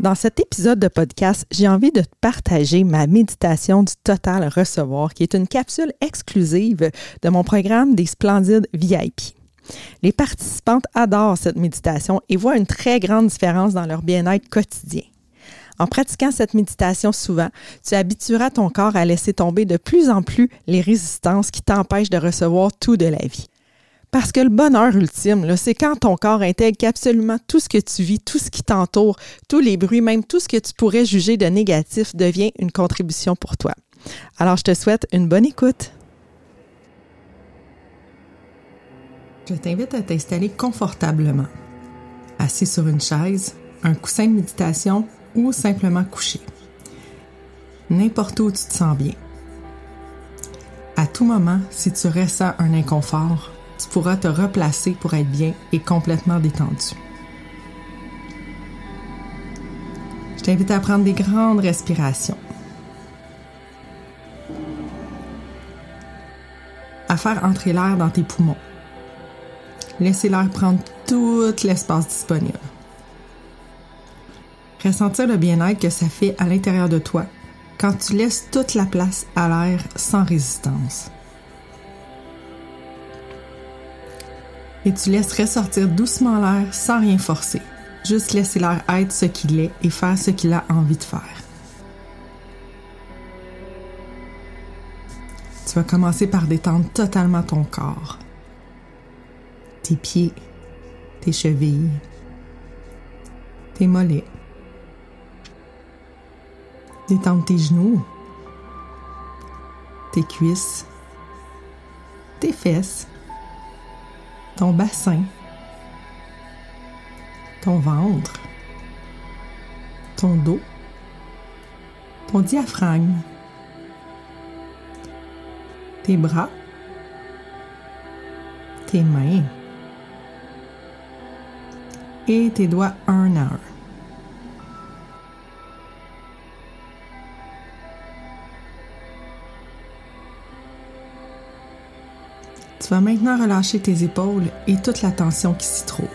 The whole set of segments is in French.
Dans cet épisode de podcast, j'ai envie de te partager ma méditation du Total Recevoir, qui est une capsule exclusive de mon programme des Splendides VIP. Les participantes adorent cette méditation et voient une très grande différence dans leur bien-être quotidien. En pratiquant cette méditation souvent, tu habitueras ton corps à laisser tomber de plus en plus les résistances qui t'empêchent de recevoir tout de la vie. Parce que le bonheur ultime, c'est quand ton corps intègre absolument tout ce que tu vis, tout ce qui t'entoure, tous les bruits, même tout ce que tu pourrais juger de négatif devient une contribution pour toi. Alors, je te souhaite une bonne écoute. Je t'invite à t'installer confortablement, assis sur une chaise, un coussin de méditation ou simplement couché. N'importe où tu te sens bien. À tout moment, si tu ressens un inconfort, tu pourras te replacer pour être bien et complètement détendu. Je t'invite à prendre des grandes respirations. À faire entrer l'air dans tes poumons. Laissez l'air prendre tout l'espace disponible. Ressentir le bien-être que ça fait à l'intérieur de toi quand tu laisses toute la place à l'air sans résistance. Et tu laisses ressortir doucement l'air sans rien forcer. Juste laisser l'air être ce qu'il est et faire ce qu'il a envie de faire. Tu vas commencer par détendre totalement ton corps. Tes pieds, tes chevilles, tes mollets. Détendre tes genoux, tes cuisses, tes fesses, ton bassin, ton ventre, ton dos, ton diaphragme, tes bras, tes mains et tes doigts un à un. Tu vas maintenant relâcher tes épaules et toute la tension qui s'y trouve.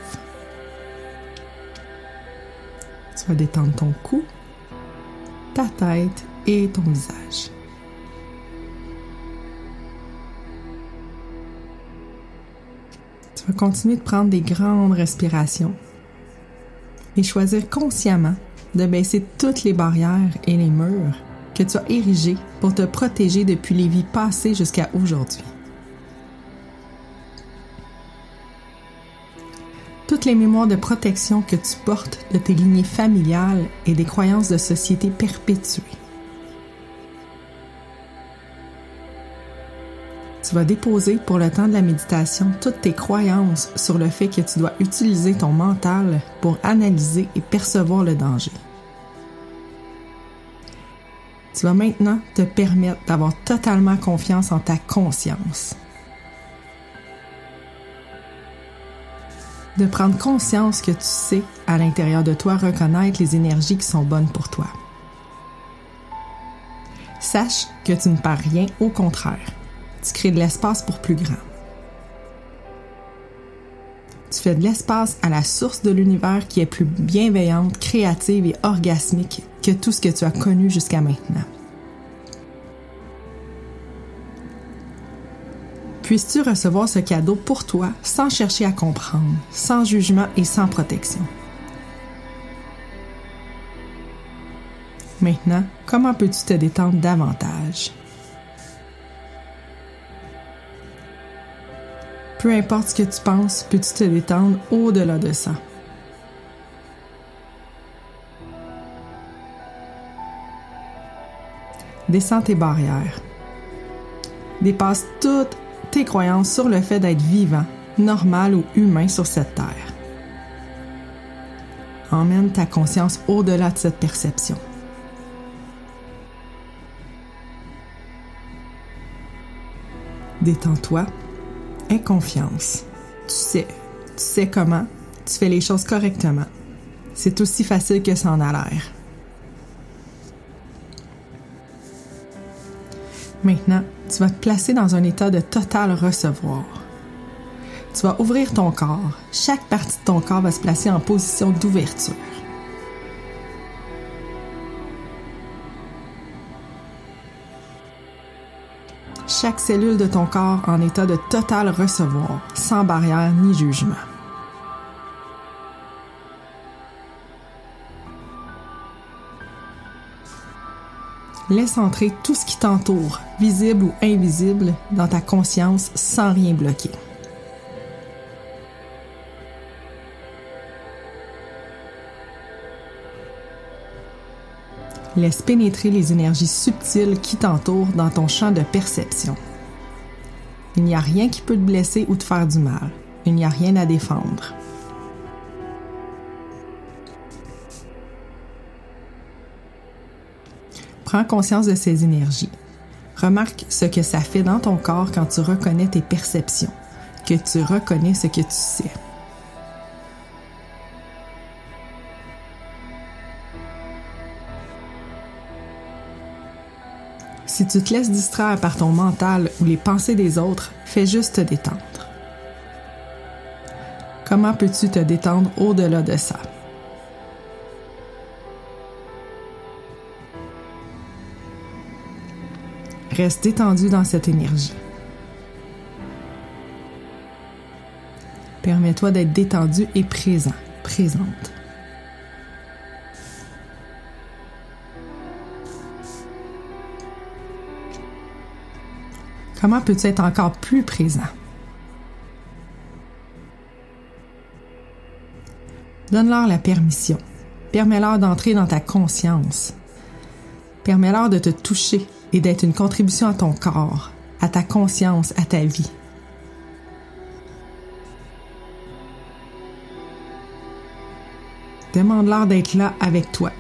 Tu vas détendre ton cou, ta tête et ton visage. Tu vas continuer de prendre des grandes respirations et choisir consciemment de baisser toutes les barrières et les murs que tu as érigés pour te protéger depuis les vies passées jusqu'à aujourd'hui. Toutes les mémoires de protection que tu portes de tes lignées familiales et des croyances de société perpétuées. Tu vas déposer pour le temps de la méditation toutes tes croyances sur le fait que tu dois utiliser ton mental pour analyser et percevoir le danger. Tu vas maintenant te permettre d'avoir totalement confiance en ta conscience. De prendre conscience que tu sais à l'intérieur de toi reconnaître les énergies qui sont bonnes pour toi. Sache que tu ne perds rien, au contraire, tu crées de l'espace pour plus grand. Tu fais de l'espace à la source de l'univers qui est plus bienveillante, créative et orgasmique que tout ce que tu as connu jusqu'à maintenant. Puisses-tu recevoir ce cadeau pour toi sans chercher à comprendre, sans jugement et sans protection? Maintenant, comment peux-tu te détendre davantage? Peu importe ce que tu penses, peux-tu te détendre au-delà de ça? Descends tes barrières. Dépasse toutes tes croyances sur le fait d'être vivant, normal ou humain sur cette terre. Emmène ta conscience au-delà de cette perception. Détends-toi Aie confiance. Tu sais, tu sais comment, tu fais les choses correctement. C'est aussi facile que ça en a l'air. Maintenant, tu vas te placer dans un état de total recevoir. Tu vas ouvrir ton corps. Chaque partie de ton corps va se placer en position d'ouverture. chaque cellule de ton corps en état de total recevoir, sans barrière ni jugement. Laisse entrer tout ce qui t'entoure, visible ou invisible, dans ta conscience sans rien bloquer. Laisse pénétrer les énergies subtiles qui t'entourent dans ton champ de perception. Il n'y a rien qui peut te blesser ou te faire du mal. Il n'y a rien à défendre. Prends conscience de ces énergies. Remarque ce que ça fait dans ton corps quand tu reconnais tes perceptions, que tu reconnais ce que tu sais. Si tu te laisses distraire par ton mental ou les pensées des autres, fais juste te détendre. Comment peux-tu te détendre au-delà de ça? Reste détendu dans cette énergie. Permets-toi d'être détendu et présent, présente. Comment peux-tu être encore plus présent? Donne-leur la permission. Permets-leur d'entrer dans ta conscience. Permets-leur de te toucher et d'être une contribution à ton corps, à ta conscience, à ta vie. Demande-leur d'être là avec toi.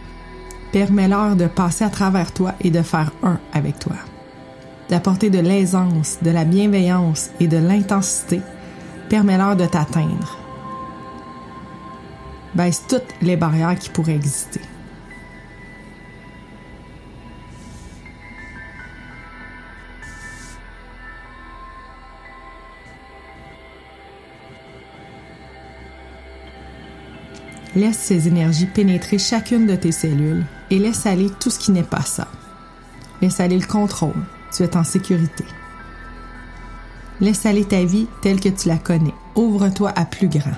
Permets-leur de passer à travers toi et de faire un avec toi d'apporter de l'aisance, de la bienveillance et de l'intensité, permet-leur de t'atteindre. Baisse toutes les barrières qui pourraient exister. Laisse ces énergies pénétrer chacune de tes cellules et laisse aller tout ce qui n'est pas ça. Laisse aller le contrôle, tu es en sécurité. Laisse aller ta vie telle que tu la connais. Ouvre-toi à plus grand.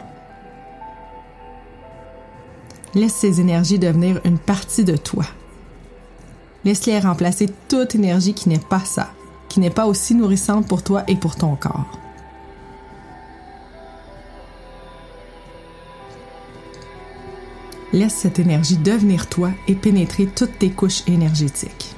Laisse ces énergies devenir une partie de toi. Laisse-les remplacer toute énergie qui n'est pas ça, qui n'est pas aussi nourrissante pour toi et pour ton corps. Laisse cette énergie devenir toi et pénétrer toutes tes couches énergétiques.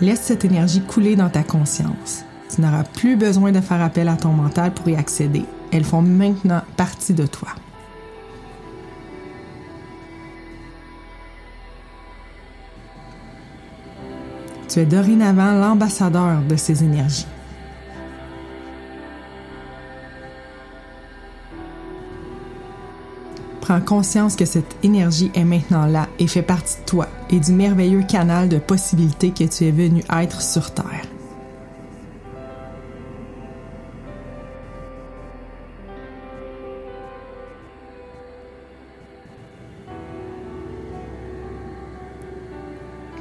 Laisse cette énergie couler dans ta conscience. Tu n'auras plus besoin de faire appel à ton mental pour y accéder. Elles font maintenant partie de toi. Tu es dorénavant l'ambassadeur de ces énergies. Prends conscience que cette énergie est maintenant là et fait partie de toi et du merveilleux canal de possibilités que tu es venu être sur Terre.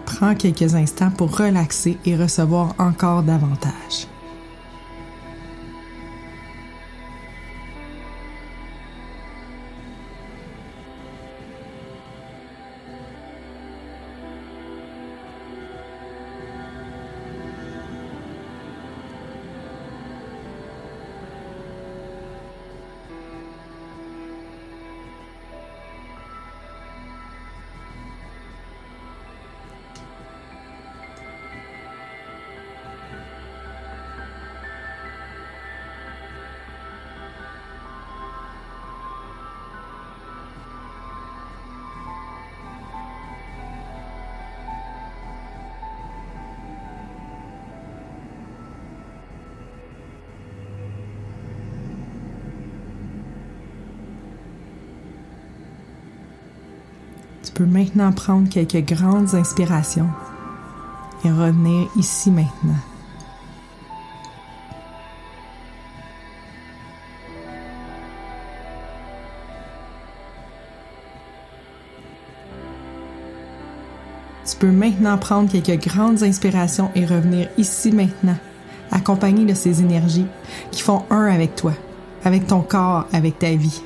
Prends quelques instants pour relaxer et recevoir encore davantage. Peux maintenant prendre quelques grandes inspirations et revenir ici maintenant. Tu peux maintenant prendre quelques grandes inspirations et revenir ici maintenant, accompagné de ces énergies qui font un avec toi, avec ton corps, avec ta vie.